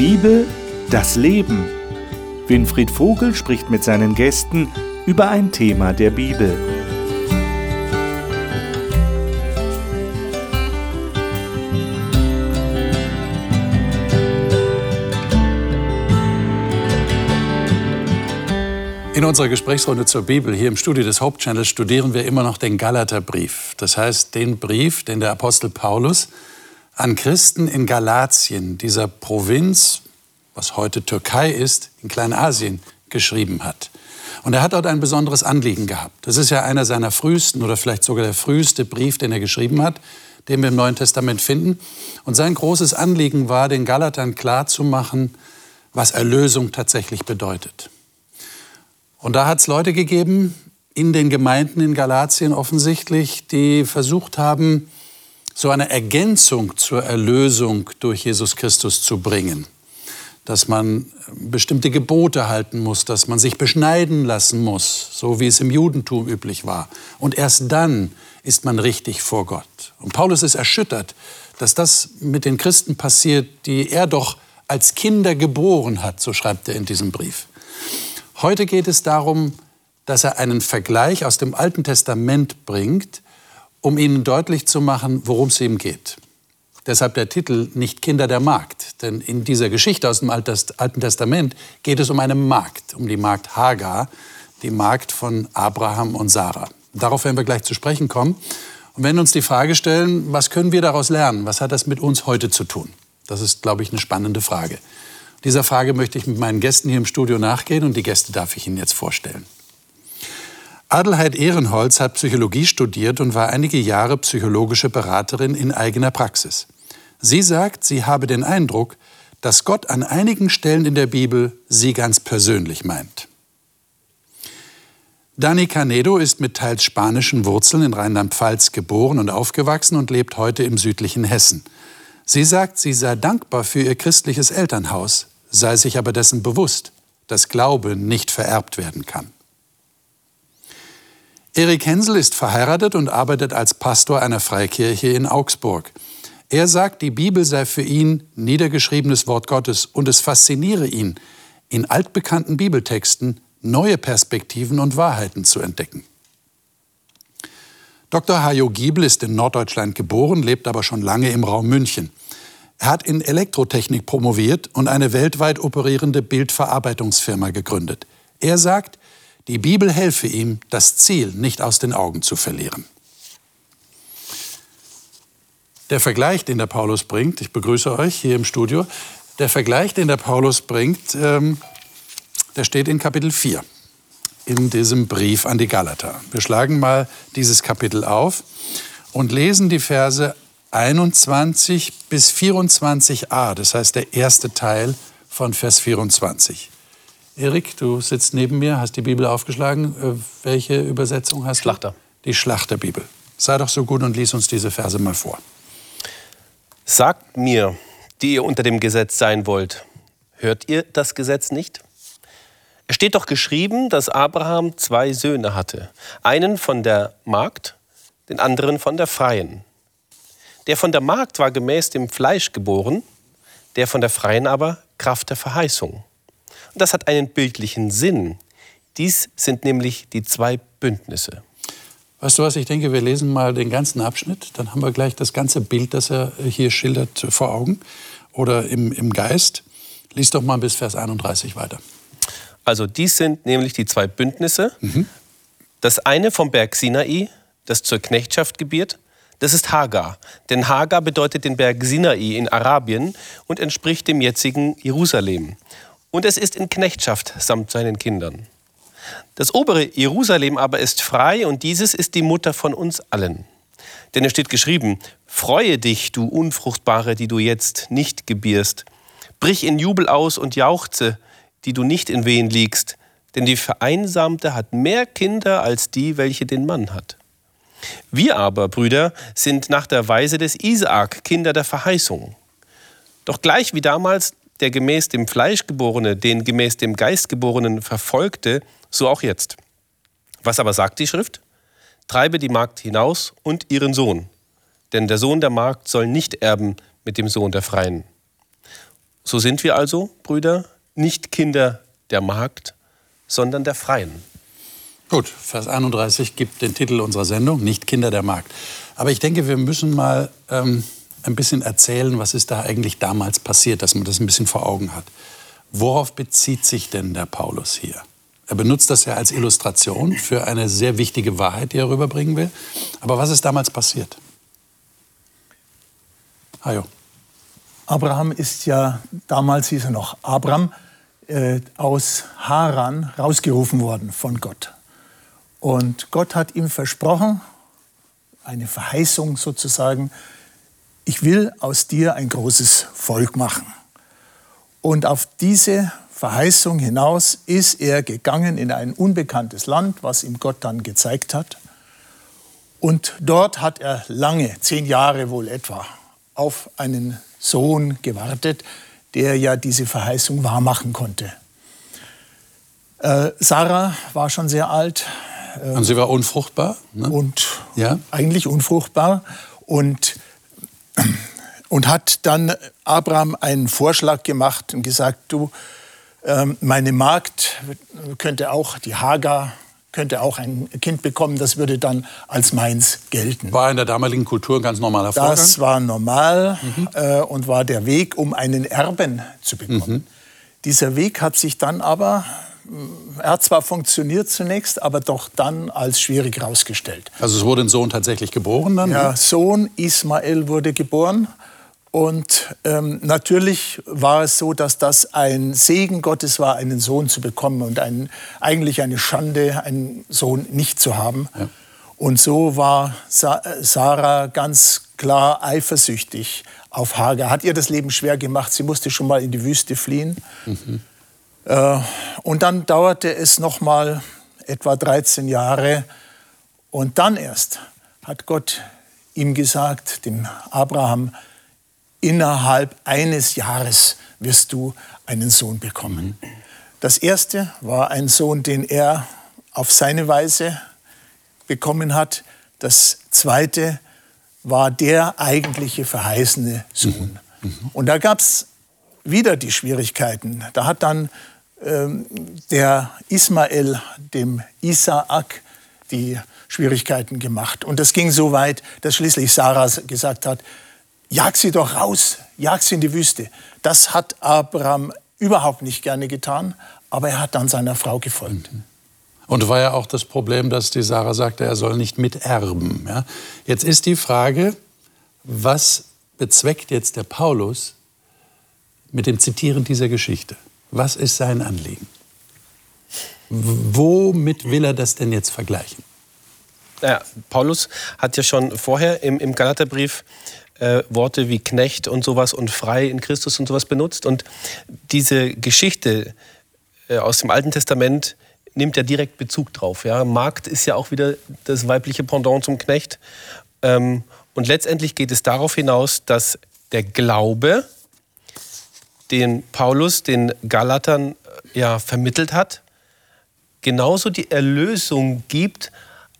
Bibel, das Leben. Winfried Vogel spricht mit seinen Gästen über ein Thema der Bibel. In unserer Gesprächsrunde zur Bibel hier im Studio des Hauptchannels studieren wir immer noch den Galaterbrief. Das heißt, den Brief, den der Apostel Paulus an Christen in Galatien, dieser Provinz, was heute Türkei ist, in Kleinasien, geschrieben hat. Und er hat dort ein besonderes Anliegen gehabt. Das ist ja einer seiner frühesten oder vielleicht sogar der früheste Brief, den er geschrieben hat, den wir im Neuen Testament finden. Und sein großes Anliegen war, den Galatern klarzumachen, was Erlösung tatsächlich bedeutet. Und da hat es Leute gegeben, in den Gemeinden in Galatien offensichtlich, die versucht haben, so eine Ergänzung zur Erlösung durch Jesus Christus zu bringen. Dass man bestimmte Gebote halten muss, dass man sich beschneiden lassen muss, so wie es im Judentum üblich war. Und erst dann ist man richtig vor Gott. Und Paulus ist erschüttert, dass das mit den Christen passiert, die er doch als Kinder geboren hat, so schreibt er in diesem Brief. Heute geht es darum, dass er einen Vergleich aus dem Alten Testament bringt, um ihnen deutlich zu machen, worum es ihm geht. Deshalb der Titel Nicht Kinder der Magd. Denn in dieser Geschichte aus dem Alten Testament geht es um eine Magd, um die Magd Hagar, die Magd von Abraham und Sarah. Darauf werden wir gleich zu sprechen kommen. Und wenn uns die Frage stellen, was können wir daraus lernen? Was hat das mit uns heute zu tun? Das ist, glaube ich, eine spannende Frage. Dieser Frage möchte ich mit meinen Gästen hier im Studio nachgehen und die Gäste darf ich Ihnen jetzt vorstellen. Adelheid Ehrenholz hat Psychologie studiert und war einige Jahre psychologische Beraterin in eigener Praxis. Sie sagt, sie habe den Eindruck, dass Gott an einigen Stellen in der Bibel sie ganz persönlich meint. Dani Canedo ist mit teils spanischen Wurzeln in Rheinland-Pfalz geboren und aufgewachsen und lebt heute im südlichen Hessen. Sie sagt, sie sei dankbar für ihr christliches Elternhaus, sei sich aber dessen bewusst, dass Glaube nicht vererbt werden kann. Erik Hensel ist verheiratet und arbeitet als Pastor einer Freikirche in Augsburg. Er sagt, die Bibel sei für ihn niedergeschriebenes Wort Gottes und es fasziniere ihn, in altbekannten Bibeltexten neue Perspektiven und Wahrheiten zu entdecken. Dr. Hajo Giebel ist in Norddeutschland geboren, lebt aber schon lange im Raum München. Er hat in Elektrotechnik promoviert und eine weltweit operierende Bildverarbeitungsfirma gegründet. Er sagt, die Bibel helfe ihm, das Ziel nicht aus den Augen zu verlieren. Der Vergleich, den der Paulus bringt, ich begrüße euch hier im Studio, der Vergleich, den der Paulus bringt, ähm, der steht in Kapitel 4 in diesem Brief an die Galater. Wir schlagen mal dieses Kapitel auf und lesen die Verse 21 bis 24a, das heißt der erste Teil von Vers 24. Erik, du sitzt neben mir, hast die Bibel aufgeschlagen. Äh, welche Übersetzung hast Schlachter. du? Schlachter. Die Schlachterbibel. Sei doch so gut und lies uns diese Verse mal vor. Sagt mir, die ihr unter dem Gesetz sein wollt, hört ihr das Gesetz nicht? Es steht doch geschrieben, dass Abraham zwei Söhne hatte. Einen von der Magd, den anderen von der Freien. Der von der Magd war gemäß dem Fleisch geboren, der von der Freien aber Kraft der Verheißung. Und das hat einen bildlichen Sinn. Dies sind nämlich die zwei Bündnisse. Weißt du was, ich denke, wir lesen mal den ganzen Abschnitt, dann haben wir gleich das ganze Bild, das er hier schildert, vor Augen oder im, im Geist. Lies doch mal bis Vers 31 weiter. Also dies sind nämlich die zwei Bündnisse. Mhm. Das eine vom Berg Sinai, das zur Knechtschaft gebiert, das ist Hagar. Denn Hagar bedeutet den Berg Sinai in Arabien und entspricht dem jetzigen Jerusalem und es ist in Knechtschaft samt seinen Kindern. Das obere Jerusalem aber ist frei und dieses ist die Mutter von uns allen. Denn es steht geschrieben, Freue dich, du Unfruchtbare, die du jetzt nicht gebierst. Brich in Jubel aus und jauchze, die du nicht in Wehen liegst. Denn die Vereinsamte hat mehr Kinder als die, welche den Mann hat. Wir aber, Brüder, sind nach der Weise des Isaak Kinder der Verheißung. Doch gleich wie damals der gemäß dem Fleisch geborene den gemäß dem Geist geborenen verfolgte, so auch jetzt. Was aber sagt die Schrift? Treibe die Magd hinaus und ihren Sohn, denn der Sohn der Magd soll nicht erben mit dem Sohn der Freien. So sind wir also, Brüder, nicht Kinder der Magd, sondern der Freien. Gut, Vers 31 gibt den Titel unserer Sendung, nicht Kinder der Magd. Aber ich denke, wir müssen mal ähm, ein bisschen erzählen, was ist da eigentlich damals passiert, dass man das ein bisschen vor Augen hat. Worauf bezieht sich denn der Paulus hier? Er benutzt das ja als Illustration für eine sehr wichtige Wahrheit, die er rüberbringen will. Aber was ist damals passiert? Hajo. Abraham ist ja, damals hieß er noch Abram, äh, aus Haran rausgerufen worden von Gott. Und Gott hat ihm versprochen, eine Verheißung sozusagen, ich will aus dir ein großes Volk machen. Und auf diese Verheißung hinaus ist er gegangen in ein unbekanntes Land, was ihm Gott dann gezeigt hat. Und dort hat er lange, zehn Jahre wohl etwa, auf einen Sohn gewartet, der ja diese Verheißung wahrmachen konnte. Äh, Sarah war schon sehr alt. Äh, und sie war unfruchtbar? Ne? Und ja? eigentlich unfruchtbar. Und und hat dann Abraham einen Vorschlag gemacht und gesagt, du, ähm, meine Magd könnte auch, die Hagar, könnte auch ein Kind bekommen, das würde dann als meins gelten. War in der damaligen Kultur ein ganz normaler Vorgang? Das war normal mhm. äh, und war der Weg, um einen Erben zu bekommen. Mhm. Dieser Weg hat sich dann aber er hat zwar funktioniert zunächst, aber doch dann als schwierig herausgestellt. Also es wurde ein Sohn tatsächlich geboren dann? Ja, ne? Sohn Ismael wurde geboren. Und ähm, natürlich war es so, dass das ein Segen Gottes war, einen Sohn zu bekommen und ein, eigentlich eine Schande, einen Sohn nicht zu haben. Ja. Und so war Sa Sarah ganz klar eifersüchtig auf Hagar. Hat ihr das Leben schwer gemacht. Sie musste schon mal in die Wüste fliehen. Mhm. Äh, und dann dauerte es noch mal etwa 13 Jahre. Und dann erst hat Gott ihm gesagt, dem Abraham, innerhalb eines Jahres wirst du einen Sohn bekommen. Das erste war ein Sohn, den er auf seine Weise bekommen hat. Das zweite war der eigentliche verheißene Sohn. Und da gab es wieder die Schwierigkeiten. Da hat dann ähm, der Ismael dem Isaak die Schwierigkeiten gemacht. Und das ging so weit, dass schließlich Sarah gesagt hat, jag sie doch raus, jag sie in die Wüste. Das hat Abraham überhaupt nicht gerne getan, aber er hat dann seiner Frau gefolgt. Mhm. Und war ja auch das Problem, dass die Sarah sagte, er soll nicht miterben. Ja? Jetzt ist die Frage, was bezweckt jetzt der Paulus mit dem Zitieren dieser Geschichte? Was ist sein Anliegen? Womit will er das denn jetzt vergleichen? Ja, Paulus hat ja schon vorher im, im Galaterbrief äh, Worte wie Knecht und sowas und frei in Christus und sowas benutzt. Und diese Geschichte äh, aus dem Alten Testament nimmt ja direkt Bezug drauf. Ja? Magd ist ja auch wieder das weibliche Pendant zum Knecht. Ähm, und letztendlich geht es darauf hinaus, dass der Glaube, den Paulus den Galatern äh, ja, vermittelt hat, genauso die Erlösung gibt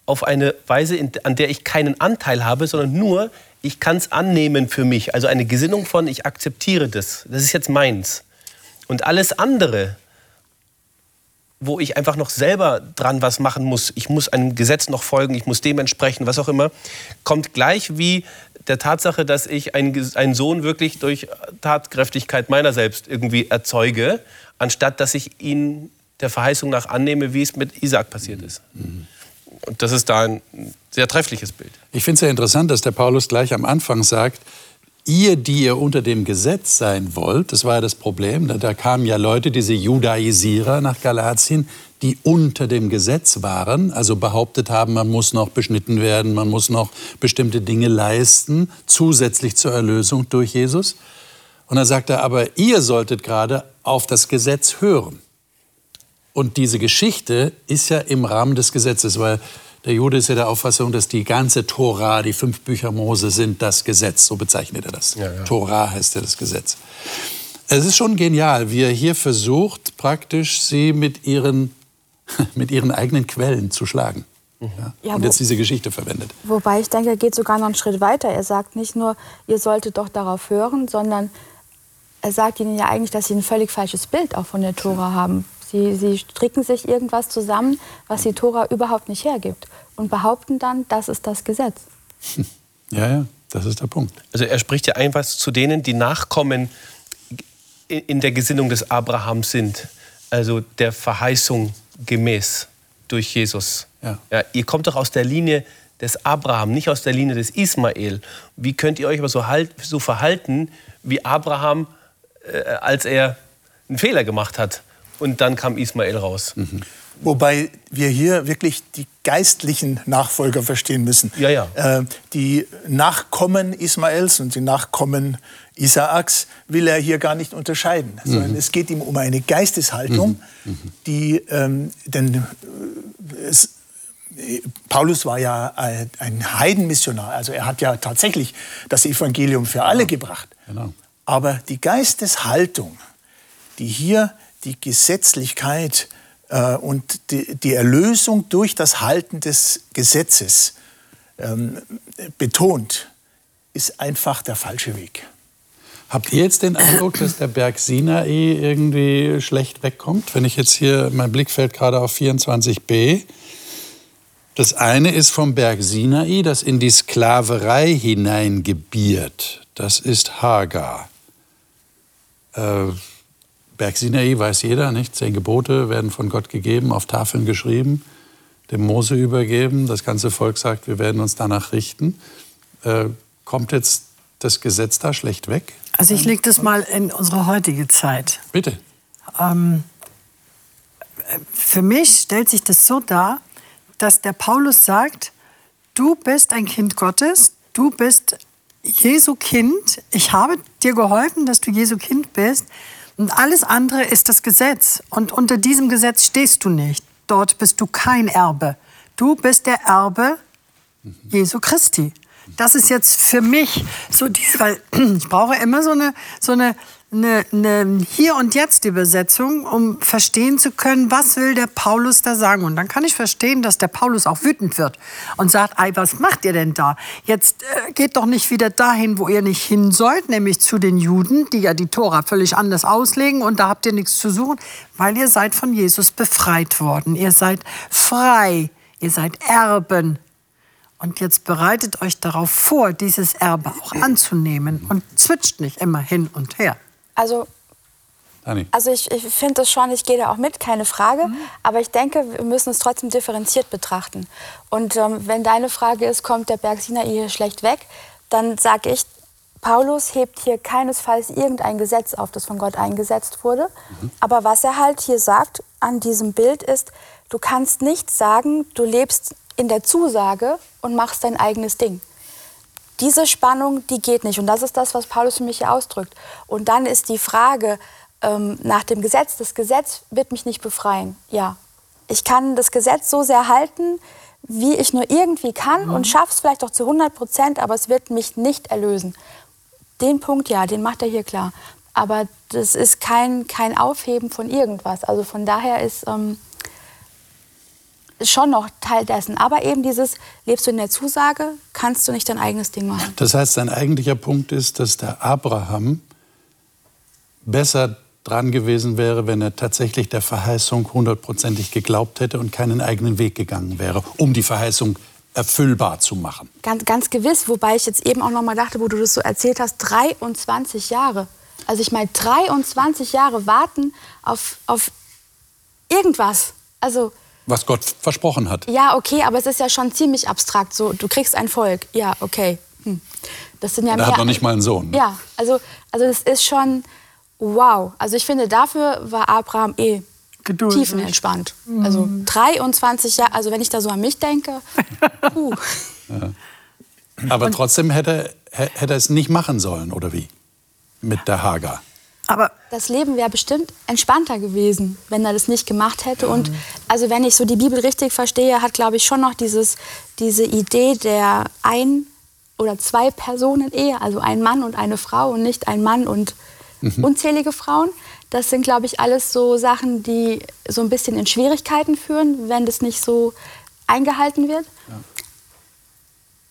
auf eine Weise, an der ich keinen Anteil habe, sondern nur ich kann es annehmen für mich. Also eine Gesinnung von, ich akzeptiere das. Das ist jetzt meins. Und alles andere, wo ich einfach noch selber dran was machen muss, ich muss einem Gesetz noch folgen, ich muss dementsprechend, was auch immer, kommt gleich wie der Tatsache, dass ich einen, Sohn wirklich durch Tatkräftigkeit meiner selbst irgendwie erzeuge, anstatt dass ich ihn der Verheißung nach annehme, wie es mit Isaac passiert ist. Mhm. Und das ist da ein sehr treffliches Bild. Ich finde es sehr interessant, dass der Paulus gleich am Anfang sagt, ihr, die ihr unter dem Gesetz sein wollt, das war ja das Problem, da, da kamen ja Leute, diese Judaisierer nach Galatien, die unter dem Gesetz waren, also behauptet haben, man muss noch beschnitten werden, man muss noch bestimmte Dinge leisten, zusätzlich zur Erlösung durch Jesus. Und dann sagt er, aber ihr solltet gerade auf das Gesetz hören. Und diese Geschichte ist ja im Rahmen des Gesetzes, weil der Jude ist ja der Auffassung, dass die ganze Tora, die fünf Bücher Mose, sind das Gesetz. So bezeichnet er das. Ja, ja. Tora heißt ja das Gesetz. Es ist schon genial, wie er hier versucht, praktisch sie mit ihren, mit ihren eigenen Quellen zu schlagen. Ja, ja, und jetzt diese Geschichte verwendet. Wobei ich denke, er geht sogar noch einen Schritt weiter. Er sagt nicht nur, ihr solltet doch darauf hören, sondern er sagt ihnen ja eigentlich, dass sie ein völlig falsches Bild auch von der Tora haben. Sie, sie stricken sich irgendwas zusammen, was die Tora überhaupt nicht hergibt und behaupten dann, das ist das Gesetz. Ja, ja, das ist der Punkt. Also er spricht ja einfach zu denen, die Nachkommen in der Gesinnung des Abraham sind, also der Verheißung gemäß durch Jesus. Ja. Ja, ihr kommt doch aus der Linie des Abraham, nicht aus der Linie des Ismael. Wie könnt ihr euch aber so, halt, so verhalten wie Abraham, äh, als er einen Fehler gemacht hat? Und dann kam Ismael raus. Mhm. Wobei wir hier wirklich die geistlichen Nachfolger verstehen müssen. Ja, ja. Äh, die Nachkommen Ismaels und die Nachkommen Isaaks will er hier gar nicht unterscheiden, mhm. sondern es geht ihm um eine Geisteshaltung, mhm. mhm. die, ähm, denn äh, es, Paulus war ja ein Heidenmissionar, also er hat ja tatsächlich das Evangelium für alle ja, gebracht. Genau. Aber die Geisteshaltung, die hier die Gesetzlichkeit äh, und die, die, Erlösung durch das Halten des Gesetzes ähm, betont, ist einfach der falsche Weg. Habt ihr jetzt den Eindruck, dass der Berg Sinai irgendwie schlecht wegkommt? Wenn ich jetzt hier, mein Blick fällt gerade auf 24b. Das eine ist vom Berg Sinai, das in die Sklaverei hineingebiert. Das ist Hagar. Äh, Berg Sinai weiß jeder, nicht? Zehn Gebote werden von Gott gegeben, auf Tafeln geschrieben, dem Mose übergeben. Das ganze Volk sagt, wir werden uns danach richten. Äh, kommt jetzt das Gesetz da schlecht weg? Also ich lege das mal in unsere heutige Zeit. Bitte. Ähm, für mich stellt sich das so dar, dass der Paulus sagt, du bist ein Kind Gottes, du bist Jesu Kind, ich habe dir geholfen, dass du Jesu Kind bist. Und alles andere ist das Gesetz. Und unter diesem Gesetz stehst du nicht. Dort bist du kein Erbe. Du bist der Erbe Jesu Christi. Das ist jetzt für mich so, weil ich brauche immer so eine, so eine eine, eine Hier- und Jetzt-Übersetzung, um verstehen zu können, was will der Paulus da sagen. Und dann kann ich verstehen, dass der Paulus auch wütend wird und sagt, Ei, was macht ihr denn da? Jetzt äh, geht doch nicht wieder dahin, wo ihr nicht hin sollt, nämlich zu den Juden, die ja die Tora völlig anders auslegen und da habt ihr nichts zu suchen, weil ihr seid von Jesus befreit worden. Ihr seid frei, ihr seid Erben und jetzt bereitet euch darauf vor, dieses Erbe auch anzunehmen und zwitscht nicht immer hin und her. Also, also ich, ich finde das schon, ich gehe da auch mit, keine Frage. Mhm. Aber ich denke, wir müssen es trotzdem differenziert betrachten. Und ähm, wenn deine Frage ist, kommt der Berg Sinai hier schlecht weg, dann sage ich, Paulus hebt hier keinesfalls irgendein Gesetz auf, das von Gott eingesetzt wurde. Mhm. Aber was er halt hier sagt an diesem Bild ist, du kannst nicht sagen, du lebst in der Zusage und machst dein eigenes Ding diese Spannung, die geht nicht. Und das ist das, was Paulus für mich hier ausdrückt. Und dann ist die Frage ähm, nach dem Gesetz, das Gesetz wird mich nicht befreien. Ja, ich kann das Gesetz so sehr halten, wie ich nur irgendwie kann mhm. und schaffe es vielleicht auch zu 100 Prozent, aber es wird mich nicht erlösen. Den Punkt, ja, den macht er hier klar. Aber das ist kein, kein Aufheben von irgendwas. Also von daher ist... Ähm, schon noch Teil dessen. Aber eben dieses, lebst du in der Zusage, kannst du nicht dein eigenes Ding machen. Das heißt, sein eigentlicher Punkt ist, dass der Abraham besser dran gewesen wäre, wenn er tatsächlich der Verheißung hundertprozentig geglaubt hätte und keinen eigenen Weg gegangen wäre, um die Verheißung erfüllbar zu machen. Ganz, ganz gewiss, wobei ich jetzt eben auch noch mal dachte, wo du das so erzählt hast, 23 Jahre. Also ich meine, 23 Jahre warten auf, auf irgendwas. Also was Gott versprochen hat. Ja, okay, aber es ist ja schon ziemlich abstrakt. So, du kriegst ein Volk. Ja, okay. Hm. Das sind ja Der hat noch nicht mal einen Sohn. Ne? Ja, also, also das ist schon wow. Also ich finde, dafür war Abraham eh Geduld, tiefenentspannt. Mhm. Also 23 Jahre, also wenn ich da so an mich denke, puh. Ja. Aber Und trotzdem hätte, hätte er es nicht machen sollen, oder wie? Mit der Hagar. Aber das Leben wäre bestimmt entspannter gewesen, wenn er das nicht gemacht hätte. Mhm. Und also wenn ich so die Bibel richtig verstehe, hat glaube ich schon noch dieses, diese Idee der ein oder zwei Personen Ehe, also ein Mann und eine Frau und nicht ein Mann und mhm. unzählige Frauen. Das sind glaube ich alles so Sachen, die so ein bisschen in Schwierigkeiten führen, wenn das nicht so eingehalten wird. Ja.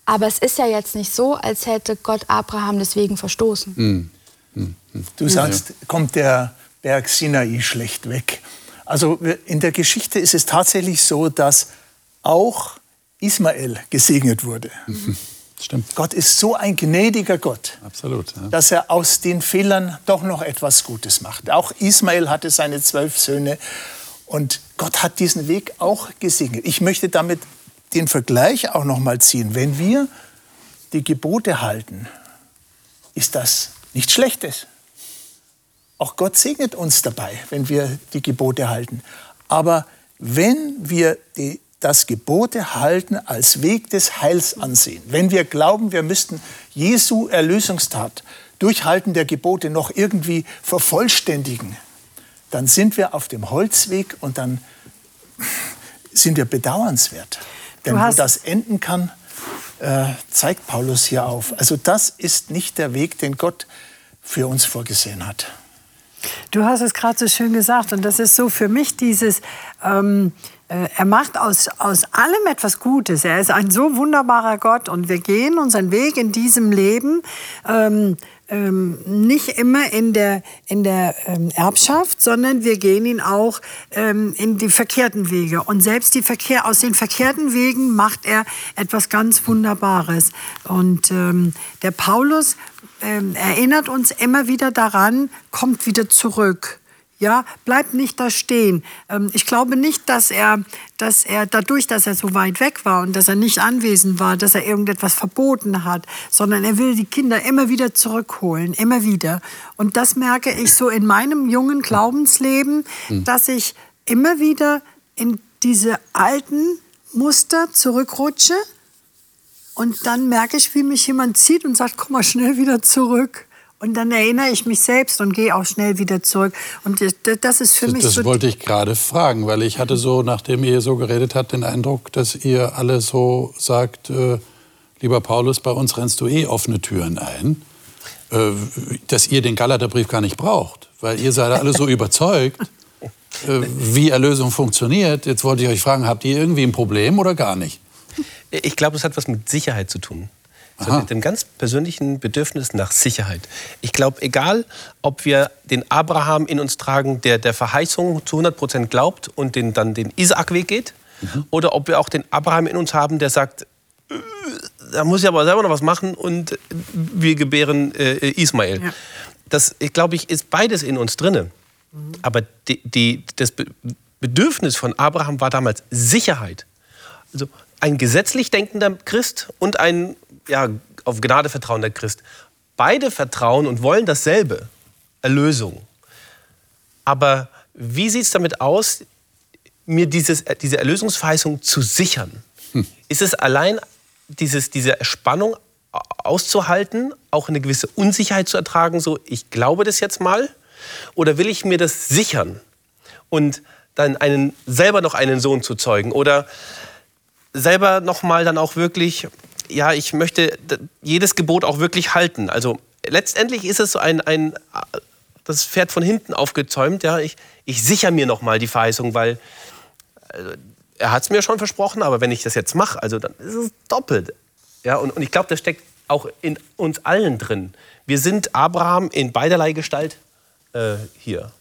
Aber es ist ja jetzt nicht so, als hätte Gott Abraham deswegen verstoßen. Mhm. Du sagst, kommt der Berg Sinai schlecht weg. Also in der Geschichte ist es tatsächlich so, dass auch Ismael gesegnet wurde. Mhm. Stimmt. Gott ist so ein gnädiger Gott, Absolut, ja. dass er aus den Fehlern doch noch etwas Gutes macht. Auch Ismael hatte seine zwölf Söhne und Gott hat diesen Weg auch gesegnet. Ich möchte damit den Vergleich auch noch mal ziehen. Wenn wir die Gebote halten, ist das nichts Schlechtes. Auch Gott segnet uns dabei, wenn wir die Gebote halten. Aber wenn wir die das Gebote halten als Weg des Heils ansehen. Wenn wir glauben, wir müssten Jesu Erlösungstat durch Halten der Gebote noch irgendwie vervollständigen, dann sind wir auf dem Holzweg und dann sind wir bedauernswert. Denn wo das enden kann, äh, zeigt Paulus hier auf. Also das ist nicht der Weg, den Gott für uns vorgesehen hat. Du hast es gerade so schön gesagt und das ist so für mich dieses, ähm, äh, er macht aus, aus allem etwas Gutes. Er ist ein so wunderbarer Gott und wir gehen unseren Weg in diesem Leben. Ähm, ähm, nicht immer in der, in der ähm, Erbschaft, sondern wir gehen ihn auch ähm, in die verkehrten Wege. Und selbst die Verkehr, aus den verkehrten Wegen macht er etwas ganz Wunderbares. Und ähm, der Paulus ähm, erinnert uns immer wieder daran, kommt wieder zurück. Ja, bleibt nicht da stehen. Ähm, ich glaube nicht, dass er, dass er dadurch, dass er so weit weg war und dass er nicht anwesend war, dass er irgendetwas verboten hat, sondern er will die Kinder immer wieder zurückholen, immer wieder. Und das merke ich so in meinem jungen Glaubensleben, hm. dass ich immer wieder in diese alten Muster zurückrutsche und dann merke ich, wie mich jemand zieht und sagt, komm mal schnell wieder zurück. Und dann erinnere ich mich selbst und gehe auch schnell wieder zurück. Und das ist für das, mich das so. Das wollte ich gerade fragen, weil ich hatte so, nachdem ihr so geredet habt, den Eindruck, dass ihr alle so sagt, äh, lieber Paulus, bei uns rennst du eh offene Türen ein, äh, dass ihr den Galaterbrief gar nicht braucht, weil ihr seid alle so überzeugt, äh, wie Erlösung funktioniert. Jetzt wollte ich euch fragen, habt ihr irgendwie ein Problem oder gar nicht? Ich glaube, es hat was mit Sicherheit zu tun so mit dem ganz persönlichen Bedürfnis nach Sicherheit. Ich glaube, egal, ob wir den Abraham in uns tragen, der der Verheißung zu 100 Prozent glaubt und den, dann den Isaak-Weg geht, mhm. oder ob wir auch den Abraham in uns haben, der sagt, äh, da muss ich aber selber noch was machen und wir gebären äh, Ismael. Ja. Das, glaube ich, ist beides in uns drinne. Mhm. Aber die, die, das Bedürfnis von Abraham war damals Sicherheit. Also ein gesetzlich denkender Christ und ein ja, auf Gnade vertrauender Christ. Beide vertrauen und wollen dasselbe, Erlösung. Aber wie sieht es damit aus, mir dieses, diese Erlösungsverheißung zu sichern? Hm. Ist es allein dieses, diese Spannung auszuhalten, auch eine gewisse Unsicherheit zu ertragen, so ich glaube das jetzt mal? Oder will ich mir das sichern und dann einen, selber noch einen Sohn zu zeugen? Oder selber noch mal dann auch wirklich ja, ich möchte jedes Gebot auch wirklich halten. Also letztendlich ist es so ein, ein das Pferd von hinten aufgezäumt. Ja, ich, ich sichere mir noch mal die Verheißung, weil also, er hat es mir schon versprochen, aber wenn ich das jetzt mache, also dann ist es doppelt. Ja, und, und ich glaube, das steckt auch in uns allen drin. Wir sind Abraham in beiderlei Gestalt äh, hier.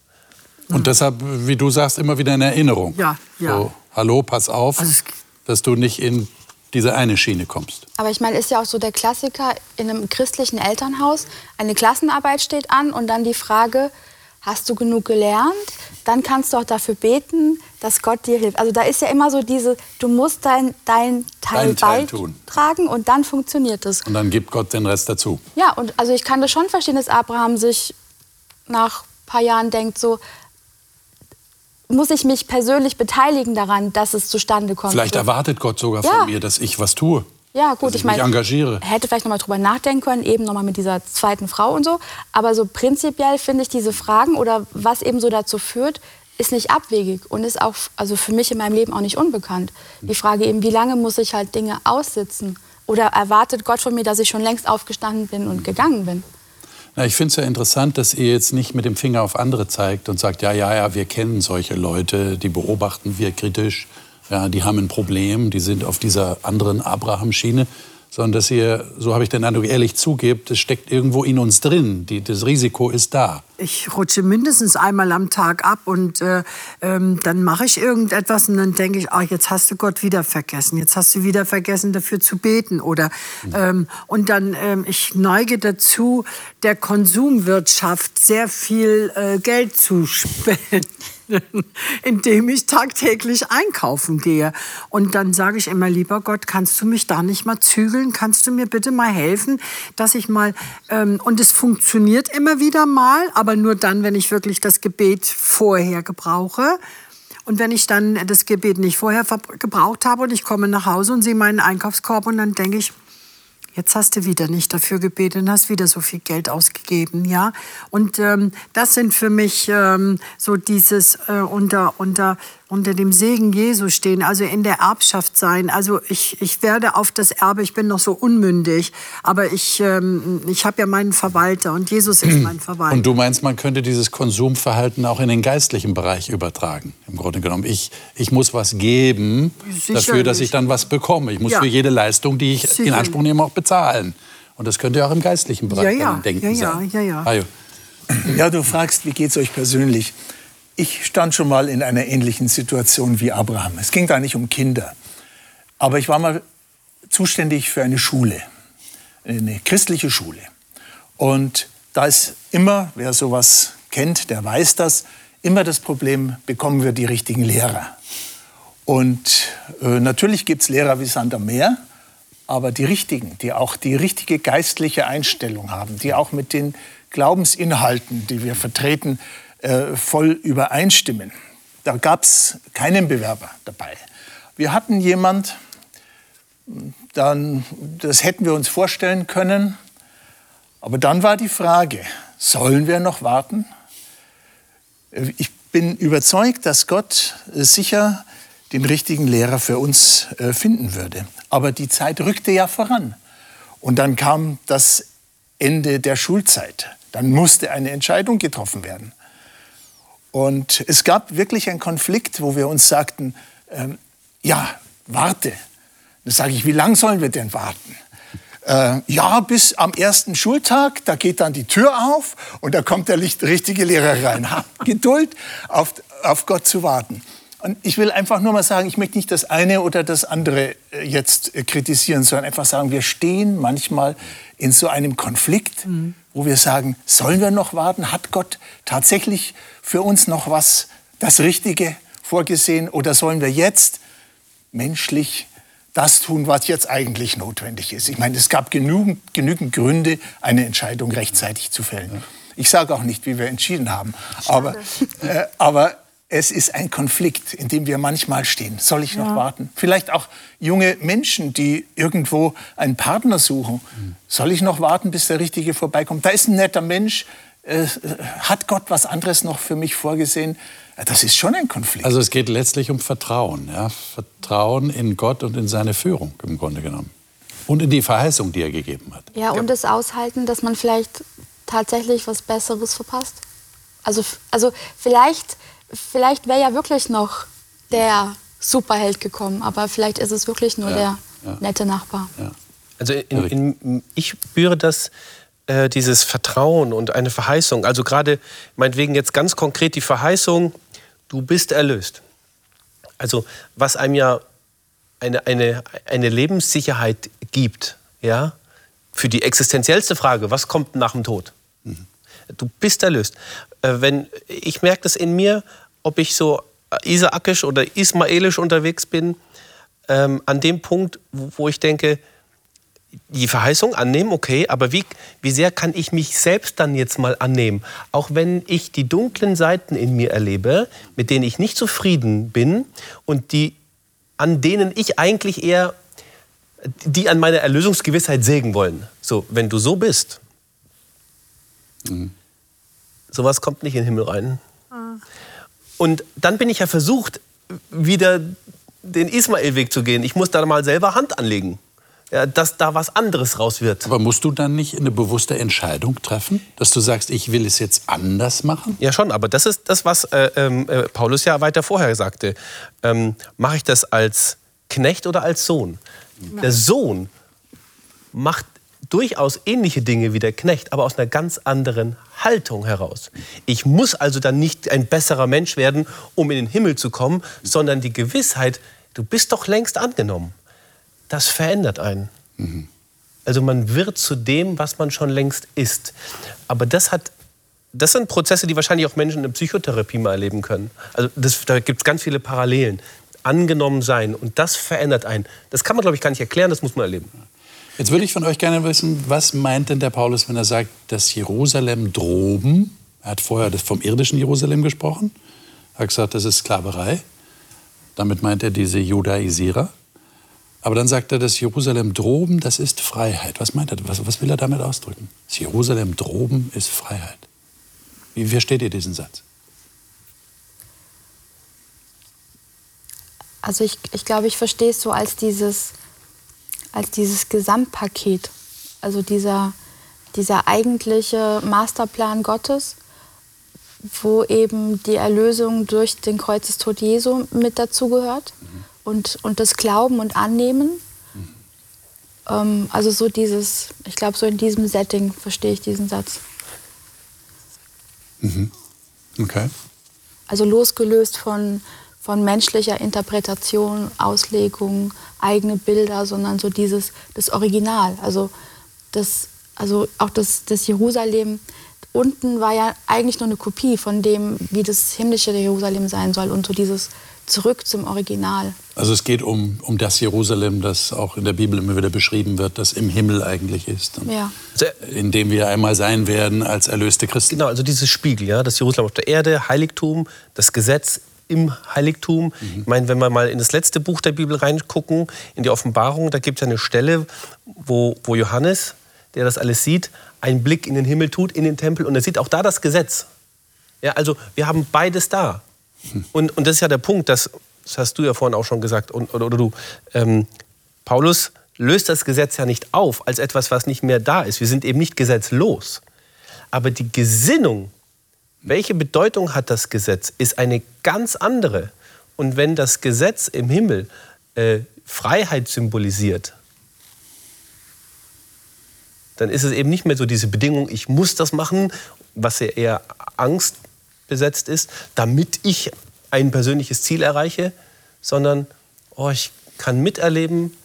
Und deshalb, wie du sagst, immer wieder in Erinnerung. Ja, ja. So, hallo, pass auf, also dass du nicht in diese eine Schiene kommst. Aber ich meine, ist ja auch so der Klassiker in einem christlichen Elternhaus, eine Klassenarbeit steht an und dann die Frage, hast du genug gelernt? Dann kannst du auch dafür beten, dass Gott dir hilft. Also da ist ja immer so diese, du musst dein, dein Teil, Teil beitragen tun. und dann funktioniert es. Und dann gibt Gott den Rest dazu. Ja, und also ich kann das schon verstehen, dass Abraham sich nach ein paar Jahren denkt, so, muss ich mich persönlich beteiligen daran, dass es zustande kommt. Vielleicht erwartet Gott sogar ja. von mir, dass ich was tue. Ja, gut, ich, ich meine, engagiere. hätte vielleicht noch mal drüber nachdenken können, eben noch mal mit dieser zweiten Frau und so. Aber so prinzipiell finde ich diese Fragen oder was eben so dazu führt, ist nicht abwegig und ist auch, also für mich in meinem Leben auch nicht unbekannt. Die Frage eben, wie lange muss ich halt Dinge aussitzen? Oder erwartet Gott von mir, dass ich schon längst aufgestanden bin und gegangen bin? Na, ich finde es ja interessant, dass ihr jetzt nicht mit dem Finger auf andere zeigt und sagt, ja, ja, ja, wir kennen solche Leute, die beobachten wir kritisch, ja, die haben ein Problem, die sind auf dieser anderen Abraham-Schiene, sondern dass ihr, so habe ich den Eindruck, ehrlich zugebt, es steckt irgendwo in uns drin. Die, das Risiko ist da. Ich rutsche mindestens einmal am Tag ab und äh, ähm, dann mache ich irgendetwas und dann denke ich, ach, jetzt hast du Gott wieder vergessen. Jetzt hast du wieder vergessen, dafür zu beten. Oder, ähm, und dann, ähm, ich neige dazu, der Konsumwirtschaft sehr viel äh, Geld zu spenden. indem ich tagtäglich einkaufen gehe. Und dann sage ich immer, lieber Gott, kannst du mich da nicht mal zügeln? Kannst du mir bitte mal helfen, dass ich mal, ähm, und es funktioniert immer wieder mal, aber nur dann, wenn ich wirklich das Gebet vorher gebrauche. Und wenn ich dann das Gebet nicht vorher gebraucht habe und ich komme nach Hause und sehe meinen Einkaufskorb und dann denke ich, Jetzt hast du wieder nicht dafür gebetet und hast wieder so viel Geld ausgegeben, ja. Und ähm, das sind für mich ähm, so dieses äh, unter unter unter dem Segen Jesu stehen, also in der Erbschaft sein. Also ich, ich werde auf das Erbe, ich bin noch so unmündig, aber ich, ähm, ich habe ja meinen Verwalter und Jesus ist mein Verwalter. Und du meinst, man könnte dieses Konsumverhalten auch in den geistlichen Bereich übertragen, im Grunde genommen. Ich, ich muss was geben Sicherlich. dafür, dass ich dann was bekomme. Ich muss ja. für jede Leistung, die ich Sicherlich. in Anspruch nehme, auch bezahlen. Und das könnte ja auch im geistlichen Bereich ja, ja. denken ja, sein. Ja, ja, ja. Ja, du fragst, wie geht es euch persönlich? Ich stand schon mal in einer ähnlichen Situation wie Abraham. Es ging da nicht um Kinder. Aber ich war mal zuständig für eine Schule, eine christliche Schule. Und da ist immer, wer sowas kennt, der weiß das, immer das Problem, bekommen wir die richtigen Lehrer. Und äh, natürlich gibt es Lehrer wie Sand am Meer, aber die richtigen, die auch die richtige geistliche Einstellung haben, die auch mit den Glaubensinhalten, die wir vertreten, äh, voll übereinstimmen. Da gab es keinen Bewerber dabei. Wir hatten jemand, dann, das hätten wir uns vorstellen können, aber dann war die Frage, sollen wir noch warten? Ich bin überzeugt, dass Gott sicher den richtigen Lehrer für uns äh, finden würde. Aber die Zeit rückte ja voran. Und dann kam das Ende der Schulzeit. Dann musste eine Entscheidung getroffen werden. Und es gab wirklich einen Konflikt, wo wir uns sagten, ähm, ja, warte. Dann sage ich, wie lange sollen wir denn warten? Äh, ja, bis am ersten Schultag, da geht dann die Tür auf und da kommt der richtige Lehrer rein. Habt Geduld, auf, auf Gott zu warten. Und ich will einfach nur mal sagen, ich möchte nicht das eine oder das andere äh, jetzt äh, kritisieren, sondern einfach sagen, wir stehen manchmal in so einem Konflikt, mhm. wo wir sagen, sollen wir noch warten? Hat Gott tatsächlich für uns noch was, das Richtige vorgesehen? Oder sollen wir jetzt menschlich das tun, was jetzt eigentlich notwendig ist? Ich meine, es gab genügend, genügend Gründe, eine Entscheidung rechtzeitig zu fällen. Ich sage auch nicht, wie wir entschieden haben, aber, äh, aber es ist ein Konflikt, in dem wir manchmal stehen. Soll ich noch ja. warten? Vielleicht auch junge Menschen, die irgendwo einen Partner suchen. Soll ich noch warten, bis der Richtige vorbeikommt? Da ist ein netter Mensch. Äh, hat Gott was anderes noch für mich vorgesehen? Das ist schon ein Konflikt. Also es geht letztlich um Vertrauen. Ja? Vertrauen in Gott und in seine Führung im Grunde genommen. Und in die Verheißung, die er gegeben hat. Ja, und ja. das Aushalten, dass man vielleicht tatsächlich was Besseres verpasst. Also, also vielleicht vielleicht wäre ja wirklich noch der Superheld gekommen, aber vielleicht ist es wirklich nur ja, der ja. nette Nachbar. Ja. Also in, in, ich spüre das, äh, dieses Vertrauen und eine Verheißung. Also gerade meinetwegen jetzt ganz konkret die Verheißung, du bist erlöst. Also was einem ja eine, eine, eine Lebenssicherheit gibt, ja, für die existenziellste Frage, was kommt nach dem Tod? Mhm. Du bist erlöst. Äh, wenn, ich merke das in mir, ob ich so isaakisch oder ismaelisch unterwegs bin, ähm, an dem Punkt, wo ich denke, die Verheißung annehmen, okay, aber wie, wie sehr kann ich mich selbst dann jetzt mal annehmen? Auch wenn ich die dunklen Seiten in mir erlebe, mit denen ich nicht zufrieden bin und die, an denen ich eigentlich eher, die an meiner Erlösungsgewissheit sägen wollen. So, wenn du so bist, mhm. sowas kommt nicht in den Himmel rein. Mhm. Und dann bin ich ja versucht, wieder den Ismael-Weg zu gehen. Ich muss da mal selber Hand anlegen. Ja, dass da was anderes raus wird. Aber musst du dann nicht eine bewusste Entscheidung treffen, dass du sagst, ich will es jetzt anders machen? Ja, schon, aber das ist das, was äh, ähm, äh, Paulus ja weiter vorher sagte. Ähm, Mache ich das als Knecht oder als Sohn? Der Sohn macht durchaus ähnliche Dinge wie der Knecht, aber aus einer ganz anderen Haltung heraus. Ich muss also dann nicht ein besserer Mensch werden, um in den Himmel zu kommen, sondern die Gewissheit, du bist doch längst angenommen. Das verändert einen. Mhm. Also man wird zu dem, was man schon längst ist. Aber das hat das sind Prozesse, die wahrscheinlich auch Menschen in der Psychotherapie mal erleben können. Also das, da gibt es ganz viele Parallelen. Angenommen sein und das verändert einen. Das kann man, glaube ich, gar nicht erklären, das muss man erleben. Jetzt würde ich von euch gerne wissen, was meint denn der Paulus, wenn er sagt, dass Jerusalem droben, er hat vorher vom irdischen Jerusalem gesprochen, er hat gesagt, das ist Sklaverei. Damit meint er diese Judaisierer. Aber dann sagt er, das Jerusalem droben, das ist Freiheit. Was meint er? Was, was will er damit ausdrücken? Das Jerusalem droben ist Freiheit. Wie versteht ihr diesen Satz? Also ich, ich glaube, ich verstehe es so als dieses, als dieses Gesamtpaket. Also dieser, dieser eigentliche Masterplan Gottes, wo eben die Erlösung durch den Kreuzestod Jesu mit dazugehört mhm. Und, und das Glauben und Annehmen. Mhm. Ähm, also so dieses, ich glaube, so in diesem Setting verstehe ich diesen Satz. Mhm. Okay. Also losgelöst von, von menschlicher Interpretation, Auslegung, eigene Bilder, sondern so dieses das Original. Also, das, also auch das, das Jerusalem unten war ja eigentlich nur eine Kopie von dem, wie das himmlische Jerusalem sein soll und so dieses zurück zum Original. Also es geht um, um das Jerusalem, das auch in der Bibel immer wieder beschrieben wird, das im Himmel eigentlich ist. Ja. In dem wir einmal sein werden als erlöste Christen. Genau, also dieses Spiegel, ja, das Jerusalem auf der Erde, Heiligtum, das Gesetz im Heiligtum. Mhm. Ich meine, wenn wir mal in das letzte Buch der Bibel reingucken, in die Offenbarung, da gibt es eine Stelle, wo, wo Johannes, der das alles sieht, einen Blick in den Himmel tut, in den Tempel und er sieht auch da das Gesetz. Ja, also wir haben beides da. Und, und das ist ja der Punkt, das, das hast du ja vorhin auch schon gesagt, und, oder, oder du, ähm, Paulus löst das Gesetz ja nicht auf als etwas, was nicht mehr da ist. Wir sind eben nicht gesetzlos. Aber die Gesinnung, welche Bedeutung hat das Gesetz, ist eine ganz andere. Und wenn das Gesetz im Himmel äh, Freiheit symbolisiert, dann ist es eben nicht mehr so diese Bedingung, ich muss das machen, was ja eher Angst besetzt ist, damit ich ein persönliches Ziel erreiche, sondern oh, ich kann miterleben,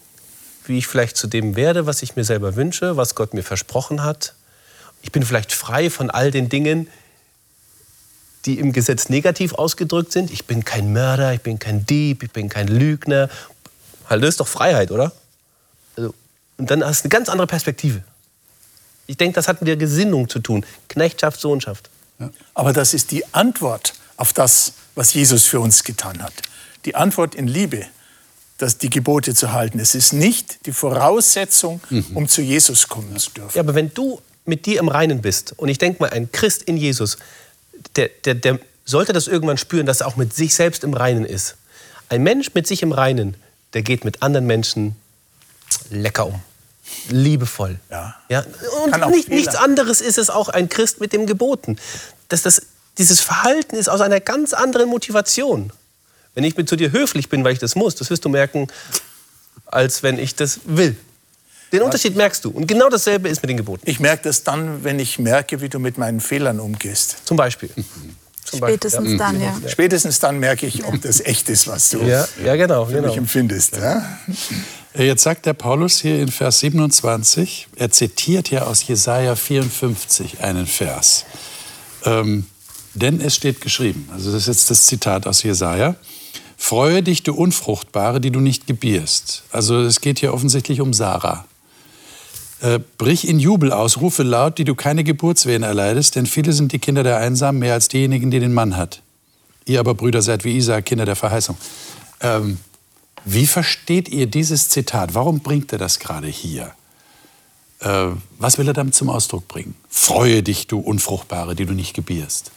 wie ich vielleicht zu dem werde, was ich mir selber wünsche, was Gott mir versprochen hat. Ich bin vielleicht frei von all den Dingen, die im Gesetz negativ ausgedrückt sind. Ich bin kein Mörder, ich bin kein Dieb, ich bin kein Lügner. Das ist doch Freiheit, oder? Also, und dann hast du eine ganz andere Perspektive. Ich denke, das hat mit der Gesinnung zu tun. Knechtschaft, Sohnschaft. Aber das ist die Antwort auf das, was Jesus für uns getan hat. Die Antwort in Liebe, dass die Gebote zu halten. Es ist nicht die Voraussetzung, mhm. um zu Jesus kommen zu dürfen. Ja, aber wenn du mit dir im Reinen bist, und ich denke mal, ein Christ in Jesus, der, der, der sollte das irgendwann spüren, dass er auch mit sich selbst im Reinen ist. Ein Mensch mit sich im Reinen, der geht mit anderen Menschen lecker um liebevoll. Ja. ja? Und nicht, nichts anderes ist es auch ein Christ mit dem Geboten. Dass das, dieses Verhalten ist aus einer ganz anderen Motivation. Wenn ich mit zu dir höflich bin, weil ich das muss, das wirst du merken, als wenn ich das will. Den Unterschied merkst du. Und genau dasselbe ist mit den Geboten. Ich merke das dann, wenn ich merke, wie du mit meinen Fehlern umgehst. Zum Beispiel. Zum Spätestens ja. dann, ja. Spätestens dann merke ich, ob das echt ist, was du ja, ja, genau, für genau. mich empfindest. Ja? Äh, jetzt sagt der Paulus hier in Vers 27, er zitiert ja aus Jesaja 54 einen Vers. Ähm, denn es steht geschrieben, also das ist jetzt das Zitat aus Jesaja, Freue dich, du Unfruchtbare, die du nicht gebierst. Also es geht hier offensichtlich um Sarah. Äh, brich in Jubel aus, rufe laut, die du keine Geburtswehen erleidest, denn viele sind die Kinder der Einsamen mehr als diejenigen, die den Mann hat. Ihr aber Brüder seid wie Isaak, Kinder der Verheißung. Ähm, wie versteht ihr dieses Zitat? Warum bringt er das gerade hier? Äh, was will er damit zum Ausdruck bringen? Freue dich, du Unfruchtbare, die du nicht gebierst.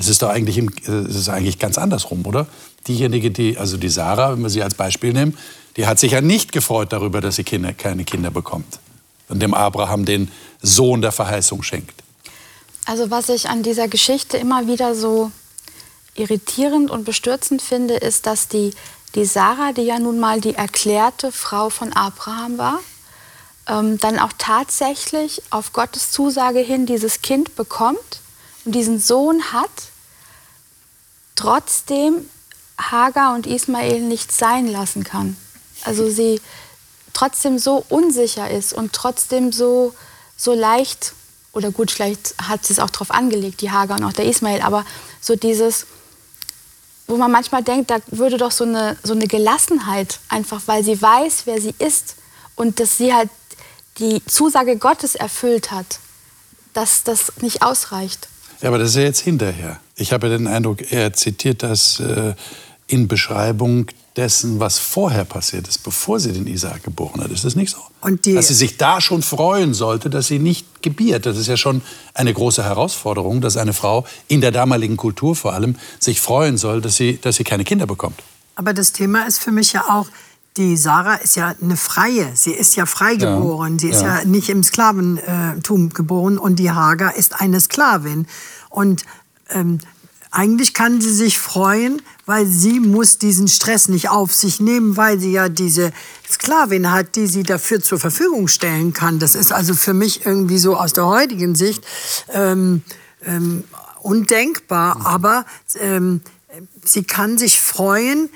Es ist doch eigentlich, im, es ist eigentlich ganz andersrum, oder? Diejenige, die, also die Sarah, wenn wir sie als Beispiel nehmen, die hat sich ja nicht gefreut darüber, dass sie Kinder, keine Kinder bekommt und dem Abraham den Sohn der Verheißung schenkt. Also was ich an dieser Geschichte immer wieder so irritierend und bestürzend finde, ist, dass die die Sarah, die ja nun mal die erklärte Frau von Abraham war, ähm, dann auch tatsächlich auf Gottes Zusage hin dieses Kind bekommt und diesen Sohn hat, trotzdem Hagar und Ismael nicht sein lassen kann. Also sie trotzdem so unsicher ist und trotzdem so, so leicht, oder gut, vielleicht hat sie es auch darauf angelegt, die Hagar und auch der Ismael, aber so dieses, wo man manchmal denkt, da würde doch so eine, so eine Gelassenheit einfach, weil sie weiß, wer sie ist und dass sie halt die Zusage Gottes erfüllt hat, dass das nicht ausreicht. Ja, aber das ist ja jetzt hinterher. Ich habe den Eindruck, er zitiert das äh, in Beschreibung dessen, was vorher passiert ist, bevor sie den Isaak geboren hat. Ist das nicht so? Dass sie sich da schon freuen sollte, dass sie nicht gebiert. Das ist ja schon eine große Herausforderung, dass eine Frau in der damaligen Kultur vor allem sich freuen soll, dass sie, dass sie keine Kinder bekommt. Aber das Thema ist für mich ja auch, die Sarah ist ja eine Freie. Sie ist ja freigeboren. Ja, sie ist ja. ja nicht im Sklaventum geboren. Und die Hagar ist eine Sklavin. Und ähm, eigentlich kann sie sich freuen, weil sie muss diesen Stress nicht auf sich nehmen, weil sie ja diese Sklavin hat, die sie dafür zur Verfügung stellen kann. Das ist also für mich irgendwie so aus der heutigen Sicht ähm, ähm, undenkbar. Aber ähm, sie kann sich freuen,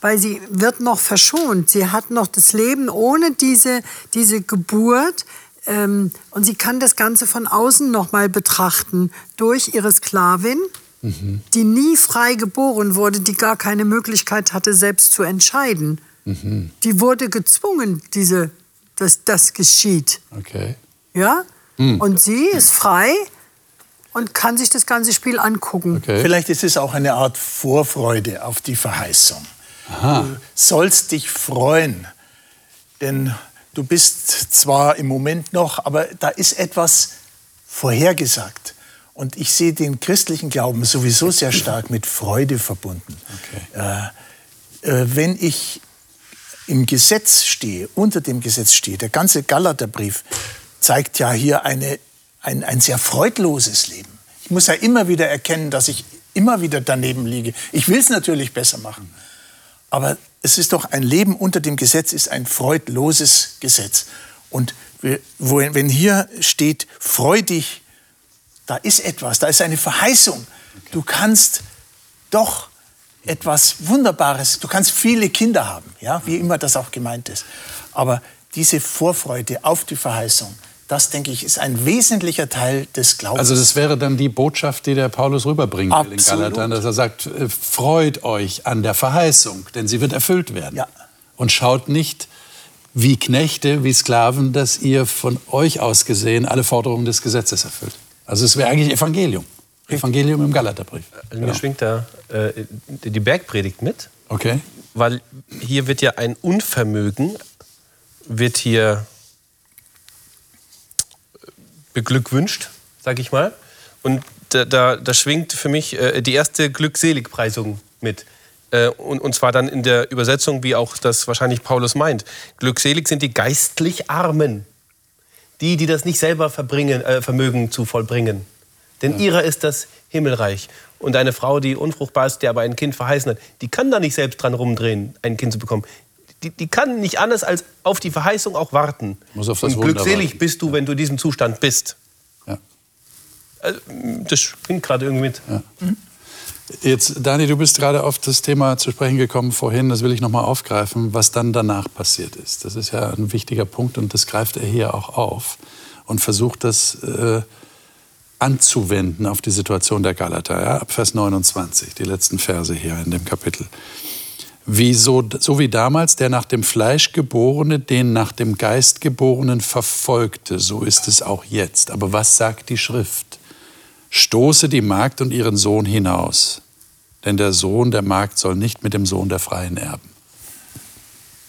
weil sie wird noch verschont. Sie hat noch das Leben ohne diese, diese Geburt. Ähm, und sie kann das Ganze von außen noch mal betrachten durch ihre Sklavin mhm. die nie frei geboren wurde, die gar keine Möglichkeit hatte, selbst zu entscheiden. Mhm. Die wurde gezwungen, diese, dass das geschieht. Okay. Ja? Mhm. Und sie ist frei und kann sich das ganze Spiel angucken. Okay. Vielleicht ist es auch eine Art Vorfreude auf die Verheißung. Aha. Du sollst dich freuen, denn du bist zwar im Moment noch, aber da ist etwas vorhergesagt. Und ich sehe den christlichen Glauben sowieso sehr stark mit Freude verbunden. Okay. Äh, äh, wenn ich im Gesetz stehe, unter dem Gesetz stehe, der ganze Galaterbrief zeigt ja hier eine, ein, ein sehr freudloses Leben. Ich muss ja immer wieder erkennen, dass ich immer wieder daneben liege. Ich will es natürlich besser machen. Aber es ist doch ein Leben unter dem Gesetz, ist ein freudloses Gesetz. Und wenn hier steht, freu dich da ist etwas, da ist eine Verheißung. Du kannst doch etwas Wunderbares, du kannst viele Kinder haben, ja, wie immer das auch gemeint ist. Aber diese Vorfreude auf die Verheißung, das, denke ich, ist ein wesentlicher Teil des Glaubens. Also das wäre dann die Botschaft, die der Paulus rüberbringen will in Galatern, dass er sagt, äh, freut euch an der Verheißung, denn sie wird erfüllt werden. Ja. Und schaut nicht wie Knechte, wie Sklaven, dass ihr von euch aus gesehen alle Forderungen des Gesetzes erfüllt. Also es wäre eigentlich Evangelium. Evangelium im Galaterbrief. Also mir schwingt da äh, die Bergpredigt mit. Okay. Weil hier wird ja ein Unvermögen, wird hier beglückwünscht, sag ich mal. Und da, da, da schwingt für mich äh, die erste Glückseligpreisung mit. Äh, und, und zwar dann in der Übersetzung, wie auch das wahrscheinlich Paulus meint. Glückselig sind die geistlich Armen die, die das nicht selber verbringen, äh, vermögen zu vollbringen. Denn ja. ihrer ist das Himmelreich. Und eine Frau, die unfruchtbar ist, der aber ein Kind verheißen hat, die kann da nicht selbst dran rumdrehen, ein Kind zu bekommen. Die, die kann nicht anders als auf die Verheißung auch warten. Muss auf das Und glückselig warten. bist du, wenn du in diesem Zustand bist. Ja. Also, das springt gerade irgendwie mit. Ja. Mhm. Jetzt, Dani, du bist gerade auf das Thema zu sprechen gekommen vorhin, das will ich nochmal aufgreifen, was dann danach passiert ist. Das ist ja ein wichtiger Punkt und das greift er hier auch auf und versucht das äh, anzuwenden auf die Situation der Galater. Ja? Ab Vers 29, die letzten Verse hier in dem Kapitel. Wie so, so wie damals der nach dem Fleisch geborene den nach dem Geist geborenen verfolgte, so ist es auch jetzt. Aber was sagt die Schrift? stoße die Magd und ihren Sohn hinaus, denn der Sohn der Magd soll nicht mit dem Sohn der Freien erben.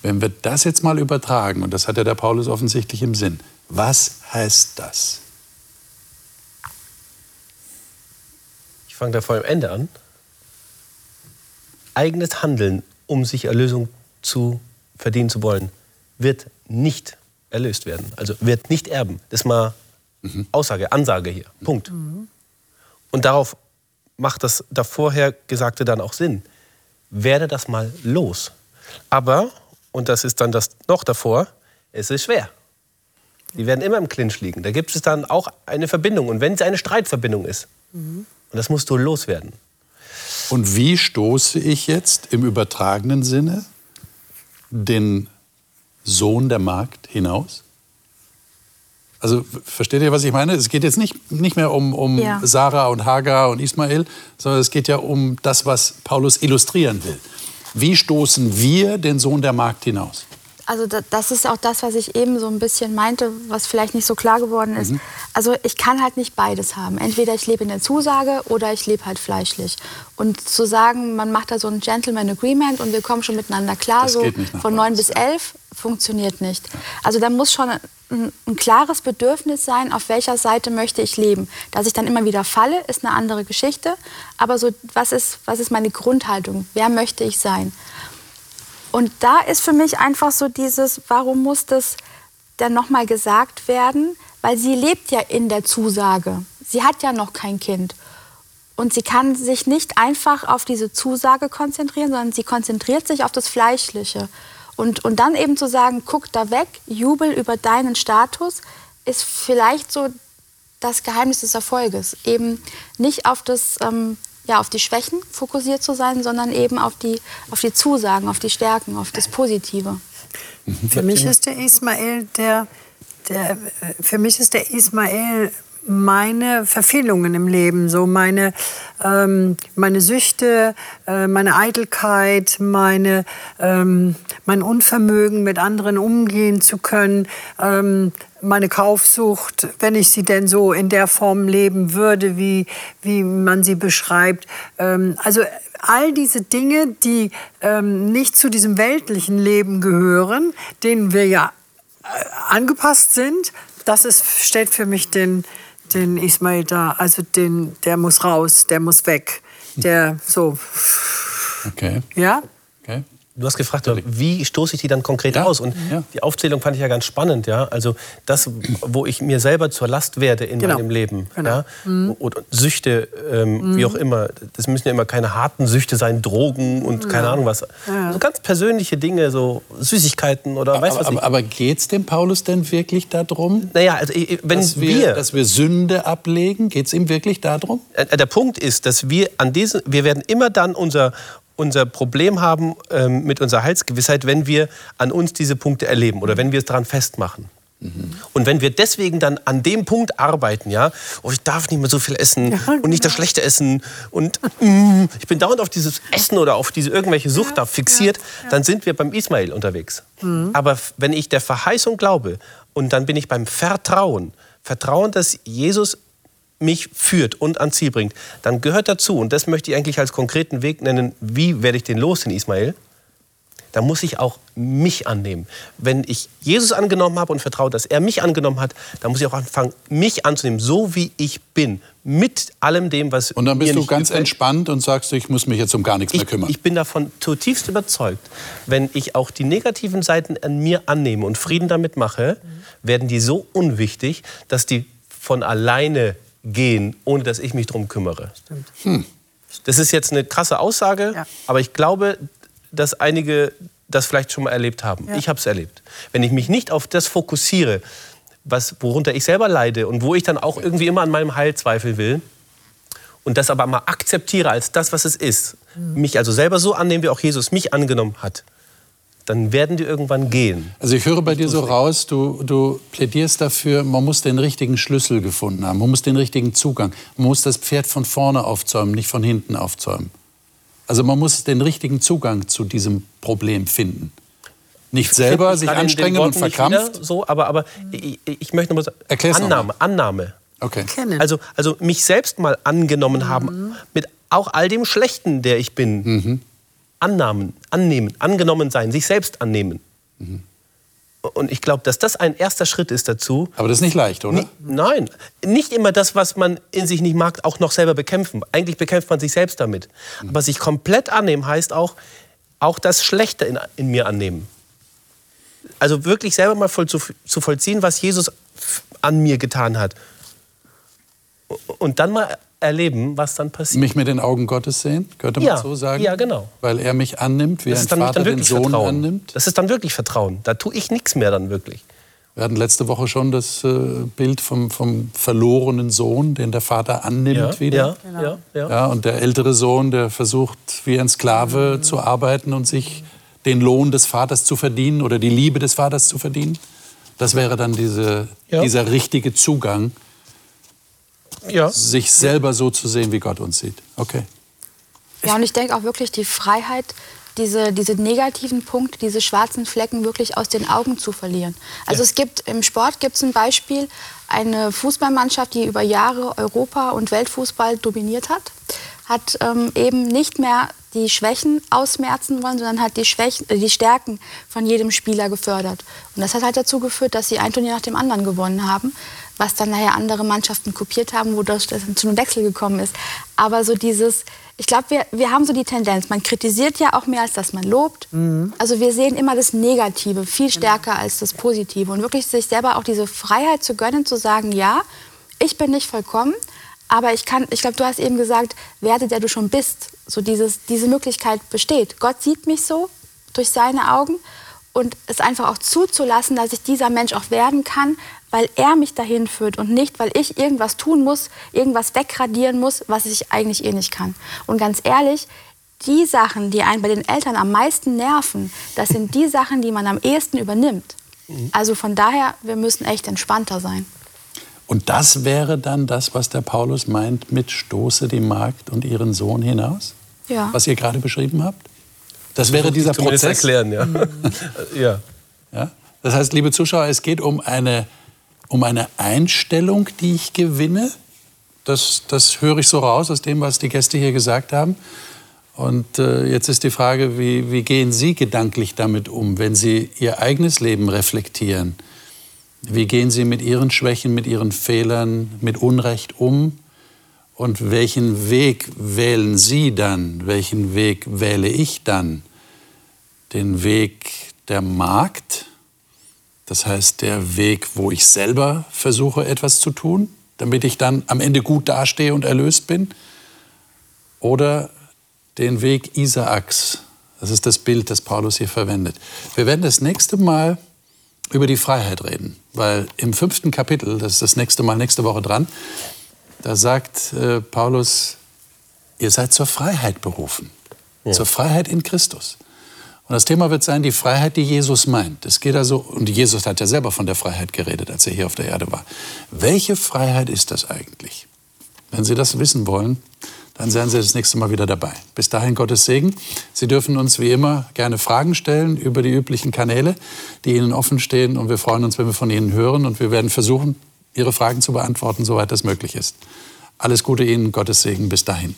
Wenn wir das jetzt mal übertragen, und das hat ja der Paulus offensichtlich im Sinn, was heißt das? Ich fange da vor dem Ende an. Eigenes Handeln, um sich Erlösung zu verdienen zu wollen, wird nicht erlöst werden. Also wird nicht erben. Das ist mal mhm. Aussage, Ansage hier. Punkt. Mhm. Und darauf macht das davorher Gesagte dann auch Sinn. Werde das mal los. Aber, und das ist dann das noch davor, es ist schwer. Die werden immer im Clinch liegen. Da gibt es dann auch eine Verbindung. Und wenn es eine Streitverbindung ist, mhm. und das musst du loswerden. Und wie stoße ich jetzt im übertragenen Sinne den Sohn der Magd hinaus? Also versteht ihr, was ich meine? Es geht jetzt nicht, nicht mehr um, um ja. Sarah und Hagar und Ismael, sondern es geht ja um das, was Paulus illustrieren will. Wie stoßen wir den Sohn der Magd hinaus? Also das ist auch das, was ich eben so ein bisschen meinte, was vielleicht nicht so klar geworden ist. Mhm. Also ich kann halt nicht beides haben. Entweder ich lebe in der Zusage oder ich lebe halt fleischlich. Und zu sagen, man macht da so ein Gentleman Agreement und wir kommen schon miteinander klar, das so von neun bis elf, funktioniert nicht. Also da muss schon ein, ein, klares Bedürfnis sein, auf welcher Seite möchte ich leben. Dass ich dann immer wieder falle, ist eine andere Geschichte. Aber so, was ist, was ist meine Grundhaltung? Wer möchte ich sein? Und da ist für mich einfach so dieses, warum muss das dann nochmal gesagt werden? Weil sie lebt ja in der Zusage. Sie hat ja noch kein Kind. Und sie kann sich nicht einfach auf diese Zusage konzentrieren, sondern sie konzentriert sich auf das Fleischliche. Und, und dann eben zu sagen, guck da weg, jubel über deinen Status, ist vielleicht so das Geheimnis des Erfolges. Eben nicht auf das ähm, ja, auf die Schwächen fokussiert zu sein, sondern eben auf die, auf die Zusagen, auf die Stärken, auf das Positive. Für mich ist der Ismael der, der für mich ist der Ismael meine Verfehlungen im Leben, so meine, ähm, meine Süchte, äh, meine Eitelkeit, meine, ähm, mein Unvermögen, mit anderen umgehen zu können, ähm, meine Kaufsucht, wenn ich sie denn so in der Form leben würde, wie, wie man sie beschreibt. Ähm, also all diese Dinge, die ähm, nicht zu diesem weltlichen Leben gehören, denen wir ja äh, angepasst sind, das ist, stellt für mich den, den Ismail da. Also den, der muss raus, der muss weg. Der so. Okay. Ja? Du hast gefragt, wie stoße ich die dann konkret ja. aus? Und ja. die Aufzählung fand ich ja ganz spannend. Ja? Also das, wo ich mir selber zur Last werde in genau. meinem Leben. Genau. Ja? Mhm. Oder Süchte, ähm, mhm. wie auch immer. Das müssen ja immer keine harten Süchte sein, Drogen und ja. keine Ahnung was. So ganz persönliche Dinge, so Süßigkeiten oder aber, weiß was Aber, aber geht es dem Paulus denn wirklich darum? Naja, also wenn dass wir, wir, dass wir Sünde ablegen, geht es ihm wirklich darum? Äh, der Punkt ist, dass wir an diesen, wir werden immer dann unser, unser Problem haben ähm, mit unserer Heilsgewissheit, wenn wir an uns diese Punkte erleben oder wenn wir es daran festmachen. Mhm. Und wenn wir deswegen dann an dem Punkt arbeiten, ja, oh, ich darf nicht mehr so viel essen ja, und nicht das genau. schlechte Essen und mm, ich bin dauernd auf dieses Essen oder auf diese irgendwelche Sucht ja, da fixiert, ja, dann sind wir beim Ismail unterwegs. Mhm. Aber wenn ich der Verheißung glaube und dann bin ich beim Vertrauen, Vertrauen, dass Jesus mich führt und ans Ziel bringt, dann gehört dazu, und das möchte ich eigentlich als konkreten Weg nennen, wie werde ich den los, den Ismael? Da muss ich auch mich annehmen. Wenn ich Jesus angenommen habe und vertraue, dass er mich angenommen hat, dann muss ich auch anfangen, mich anzunehmen, so wie ich bin, mit allem dem, was Und dann bist du ganz gefällt. entspannt und sagst, ich muss mich jetzt um gar nichts ich, mehr kümmern. Ich bin davon zutiefst überzeugt, wenn ich auch die negativen Seiten an mir annehme und Frieden damit mache, werden die so unwichtig, dass die von alleine gehen, ohne dass ich mich darum kümmere. Hm. Das ist jetzt eine krasse Aussage, ja. aber ich glaube, dass einige das vielleicht schon mal erlebt haben. Ja. Ich habe es erlebt. Wenn ich mich nicht auf das fokussiere, was, worunter ich selber leide und wo ich dann auch irgendwie immer an meinem Heil zweifeln will, und das aber mal akzeptiere als das, was es ist, mhm. mich also selber so annehmen, wie auch Jesus mich angenommen hat, dann werden die irgendwann gehen. Also ich höre bei dir so raus, du, du plädierst dafür, man muss den richtigen Schlüssel gefunden haben, man muss den richtigen Zugang, man muss das Pferd von vorne aufzäumen, nicht von hinten aufzäumen. Also man muss den richtigen Zugang zu diesem Problem finden. Nicht selber sich anstrengen und verkrampft. So, aber, aber ich, ich möchte noch mal sagen, Annahme, Annahme. Okay. Also, also mich selbst mal angenommen haben, mhm. mit auch all dem Schlechten, der ich bin. Mhm. Annahmen, annehmen, angenommen sein, sich selbst annehmen. Mhm. Und ich glaube, dass das ein erster Schritt ist dazu. Aber das ist nicht leicht, oder? nein, nicht immer das, was man in sich nicht mag, auch noch selber bekämpfen. Eigentlich bekämpft man sich selbst damit. Mhm. Aber sich komplett annehmen heißt auch, auch das Schlechte in, in mir annehmen. Also wirklich selber mal voll zu, zu vollziehen, was Jesus an mir getan hat. Und dann mal erleben, was dann passiert. Mich mit den Augen Gottes sehen, könnte man ja, so sagen? Ja, genau. Weil er mich annimmt, wie das ein Vater den Sohn Vertrauen. annimmt? Das ist dann wirklich Vertrauen. Da tue ich nichts mehr dann wirklich. Wir hatten letzte Woche schon das äh, Bild vom, vom verlorenen Sohn, den der Vater annimmt ja, wieder. Ja, genau. ja, ja. ja, und der ältere Sohn, der versucht wie ein Sklave mhm. zu arbeiten und sich den Lohn des Vaters zu verdienen oder die Liebe des Vaters zu verdienen. Das wäre dann diese, ja. dieser richtige Zugang, ja. sich selber so zu sehen, wie Gott uns sieht. Okay. Ja, und ich denke auch wirklich die Freiheit, diese, diese negativen Punkte, diese schwarzen Flecken wirklich aus den Augen zu verlieren. Also ja. es gibt im Sport gibt es ein Beispiel, eine Fußballmannschaft, die über Jahre Europa und Weltfußball dominiert hat, hat ähm, eben nicht mehr die Schwächen ausmerzen wollen, sondern hat die, Schwächen, äh, die Stärken von jedem Spieler gefördert. Und das hat halt dazu geführt, dass sie ein Turnier nach dem anderen gewonnen haben, was dann nachher andere Mannschaften kopiert haben, wodurch das zu einem Wechsel gekommen ist. Aber so dieses, ich glaube, wir, wir haben so die Tendenz, man kritisiert ja auch mehr, als dass man lobt. Mhm. Also wir sehen immer das Negative viel stärker als das Positive. Und wirklich sich selber auch diese Freiheit zu gönnen, zu sagen, ja, ich bin nicht vollkommen, aber ich kann, ich glaube, du hast eben gesagt, werde der du schon bist. So dieses, diese Möglichkeit besteht. Gott sieht mich so durch seine Augen und es einfach auch zuzulassen, dass ich dieser Mensch auch werden kann, weil er mich dahin führt und nicht, weil ich irgendwas tun muss, irgendwas wegradieren muss, was ich eigentlich eh nicht kann. Und ganz ehrlich, die Sachen, die einen bei den Eltern am meisten nerven, das sind die Sachen, die man am ehesten übernimmt. Mhm. Also von daher, wir müssen echt entspannter sein. Und das wäre dann das, was der Paulus meint mit stoße die Magd und ihren Sohn hinaus? Ja. Was ihr gerade beschrieben habt? Das wäre dieser Prozess. erklären, ja. ja. ja. Das heißt, liebe Zuschauer, es geht um eine, um eine Einstellung, die ich gewinne. Das, das höre ich so raus aus dem, was die Gäste hier gesagt haben. Und äh, jetzt ist die Frage, wie, wie gehen Sie gedanklich damit um, wenn Sie Ihr eigenes Leben reflektieren? Wie gehen Sie mit Ihren Schwächen, mit Ihren Fehlern, mit Unrecht um? Und welchen Weg wählen Sie dann? Welchen Weg wähle ich dann? Den Weg der Magd, das heißt der Weg, wo ich selber versuche etwas zu tun, damit ich dann am Ende gut dastehe und erlöst bin? Oder den Weg Isaaks? Das ist das Bild, das Paulus hier verwendet. Wir werden das nächste Mal über die Freiheit reden. Weil im fünften Kapitel, das ist das nächste Mal nächste Woche dran, da sagt äh, Paulus, ihr seid zur Freiheit berufen. Ja. Zur Freiheit in Christus. Und das Thema wird sein, die Freiheit, die Jesus meint. Es geht also, und Jesus hat ja selber von der Freiheit geredet, als er hier auf der Erde war. Welche Freiheit ist das eigentlich? Wenn Sie das wissen wollen, dann seien Sie das nächste Mal wieder dabei. Bis dahin Gottes Segen. Sie dürfen uns wie immer gerne Fragen stellen über die üblichen Kanäle, die Ihnen offen stehen. Und wir freuen uns, wenn wir von Ihnen hören. Und wir werden versuchen, Ihre Fragen zu beantworten, soweit das möglich ist. Alles Gute Ihnen, Gottes Segen. Bis dahin.